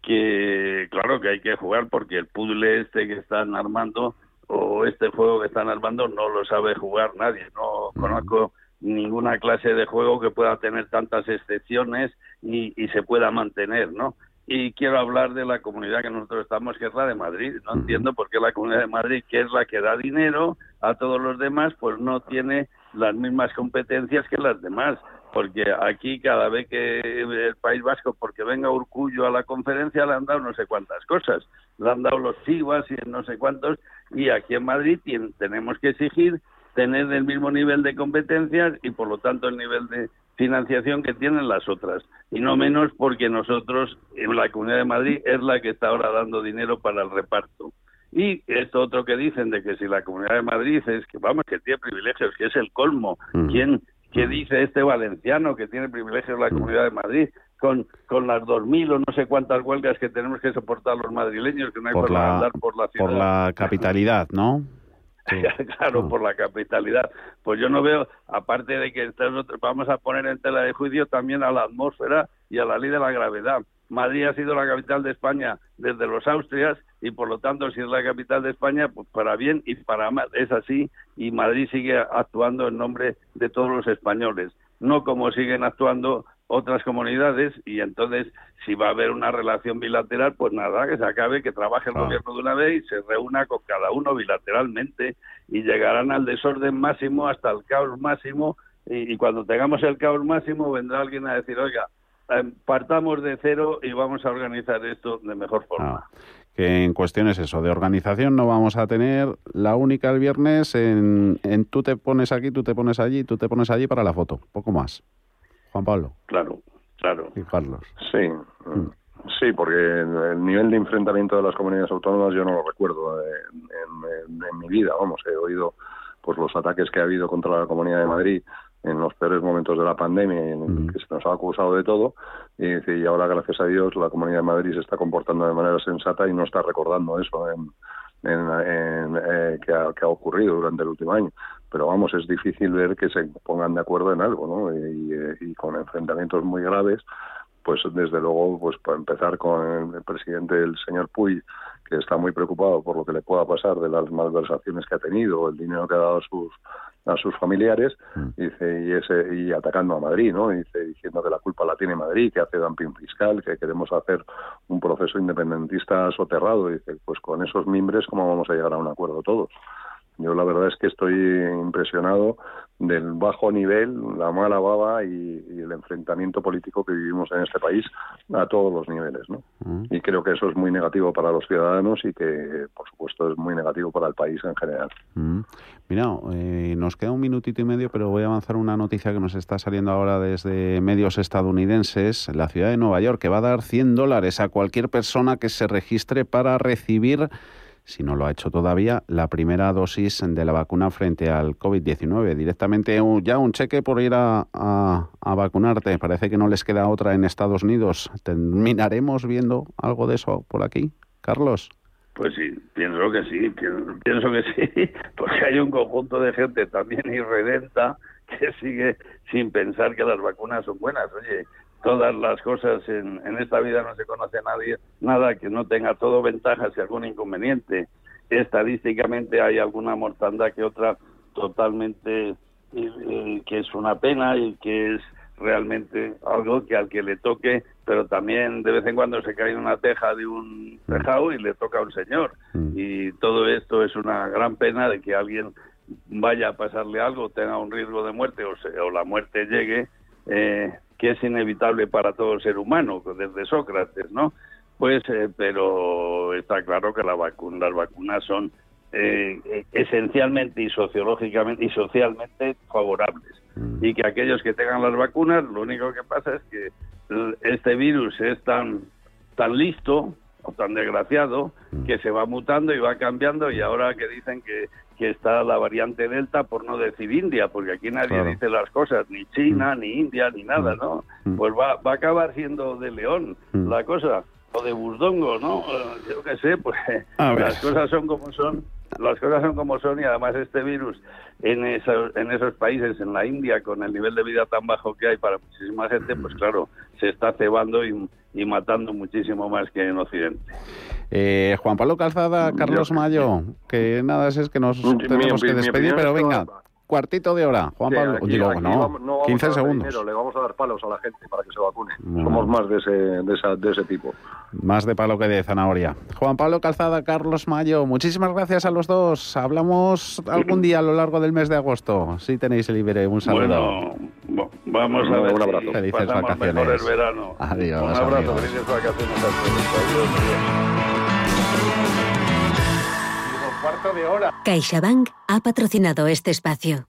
que claro que hay que jugar porque el puzzle este que están armando o este juego que están armando no lo sabe jugar nadie. No conozco ninguna clase de juego que pueda tener tantas excepciones y, y se pueda mantener, ¿no? Y quiero hablar de la comunidad que nosotros estamos, que es la de Madrid. No entiendo por qué la comunidad de Madrid, que es la que da dinero a todos los demás, pues no tiene las mismas competencias que las demás. Porque aquí cada vez que el País Vasco, porque venga Urcullo a la conferencia, le han dado no sé cuántas cosas. Le han dado los IVAs y no sé cuántos. Y aquí en Madrid tenemos que exigir tener el mismo nivel de competencias y por lo tanto el nivel de financiación que tienen las otras. Y no menos porque nosotros en la Comunidad de Madrid es la que está ahora dando dinero para el reparto. Y esto otro que dicen de que si la Comunidad de Madrid es que vamos que tiene privilegios que es el colmo. Quién qué dice este valenciano que tiene privilegios la Comunidad de Madrid con con las dos mil o no sé cuántas huelgas que tenemos que soportar los madrileños que no hay Por la, andar por la ciudad por la capitalidad, ¿no? (laughs) claro, por la capitalidad. Pues yo no veo, aparte de que vamos a poner en tela de juicio también a la atmósfera y a la ley de la gravedad. Madrid ha sido la capital de España desde los Austrias y por lo tanto si es la capital de España, pues para bien y para mal es así y Madrid sigue actuando en nombre de todos los españoles, no como siguen actuando otras comunidades y entonces si va a haber una relación bilateral, pues nada, que se acabe, que trabaje el gobierno de una vez y se reúna con cada uno bilateralmente y llegarán al desorden máximo hasta el caos máximo y, y cuando tengamos el caos máximo vendrá alguien a decir, oiga, eh, partamos de cero y vamos a organizar esto de mejor forma. Que en cuestiones eso, de organización no vamos a tener la única el viernes en, en tú te pones aquí, tú te pones allí, tú te pones allí para la foto, poco más. Juan Pablo Claro, claro. y Carlos. Sí. Sí, porque el nivel de enfrentamiento de las comunidades autónomas yo no lo recuerdo en, mi vida. Vamos, he oído pues los ataques que ha habido contra la Comunidad de Madrid en los peores momentos de la pandemia, en que se nos ha acusado de todo, y, y ahora, gracias a Dios, la Comunidad de Madrid se está comportando de manera sensata y no está recordando eso en, eh, que, ha, que, ha, ocurrido durante el último año. Pero vamos, es difícil ver que se pongan de acuerdo en algo, ¿no? Y, y con enfrentamientos muy graves, pues desde luego, pues para empezar con el presidente, el señor Puy, que está muy preocupado por lo que le pueda pasar de las malversaciones que ha tenido, el dinero que ha dado a sus a sus familiares mm. dice y ese y atacando a Madrid no dice diciendo que la culpa la tiene Madrid que hace dumping fiscal que queremos hacer un proceso independentista soterrado. Dice pues con esos mimbres cómo vamos a llegar a un acuerdo todos yo la verdad es que estoy impresionado del bajo nivel, la mala baba y, el enfrentamiento político que vivimos en este país a todos los niveles, ¿no? Mm. Y creo que eso es muy negativo para los ciudadanos y que, por supuesto, es muy negativo para el país en general. Mm. Mira, eh, nos queda un minutito y medio, pero voy a avanzar una noticia que nos está saliendo ahora desde medios estadounidenses. La ciudad de Nueva York que va a dar 100 dólares a cualquier persona que se registre para recibir si no lo ha hecho todavía, la primera dosis de la vacuna frente al COVID-19. Directamente ya un cheque por ir a, a, vacunarte. Parece que no les queda otra en Estados Unidos. ¿Terminaremos viendo algo de eso por aquí, Carlos? Pues sí, pienso que sí, pienso que sí, (laughs) porque hay un conjunto de gente también irredenta que sigue sin pensar que las vacunas son buenas. Oye, todas las cosas en, esta vida no se conoce a nadie, nada que no tenga todo ventajas y algún inconveniente. Estadísticamente hay alguna mortandad que otra totalmente eh, eh, que es una pena y que es realmente algo que al que le toque, pero también de vez en cuando se cae una teja de un tejado y le toca a un señor. Mm. Y todo esto es una gran pena de que alguien vaya a pasarle algo, tenga un riesgo de muerte o, o la muerte llegue eh, que es inevitable para todo ser humano, desde Sócrates, ¿no? Pues, eh, pero está claro que la vacuna, las vacunas son eh, esencialmente y sociológicamente y socialmente favorables. Mm. Y que aquellos que tengan las vacunas, lo único que pasa es que este virus es tan, tan listo o tan desgraciado mm. que se va mutando y va cambiando y ahora que dicen que que está la variante Delta, por no decir India, porque aquí nadie dice las cosas, ni China, mm. ni India, ni nada, mm. ¿no? Mm. Pues va, va a acabar siendo de León la cosa, o de Busdongo, ¿no? Eh, yo qué sé, pues las cosas son como son, las cosas son como son y además este virus en esos, en esos países, en la India, con el nivel de vida tan bajo que hay para muchísima gente, pues claro, se está cebando y, y matando muchísimo más que en Occidente. Eh, Juan Pablo Calzada, Carlos Mayo, que nada es, es que nos tenemos que despedir, pero venga, cuartito de hora. Juan Pablo, digo, no, 15 segundos. le vamos a dar palos a la gente para que se vacune. Somos más de ese, de, esa, de ese tipo. Más de palo que de zanahoria. Juan Pablo Calzada, Carlos Mayo, muchísimas gracias a los dos. Hablamos algún día a lo largo del mes de agosto. Si tenéis libre, un saludo. Bueno, vamos a ver. Un abrazo. Felices vacaciones. El verano. Adiós. Un abrazo, felices vacaciones a todos. de hora. CaixaBank ha patrocinado este espacio.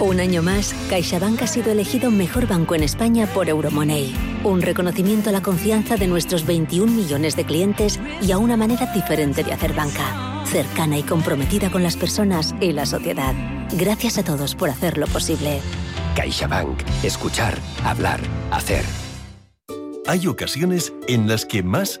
Un año más, CaixaBank ha sido elegido mejor banco en España por Euromoney. Un reconocimiento a la confianza de nuestros 21 millones de clientes y a una manera diferente de hacer banca. Cercana y comprometida con las personas y la sociedad. Gracias a todos por hacerlo posible. CaixaBank. Escuchar, hablar, hacer. Hay ocasiones en las que más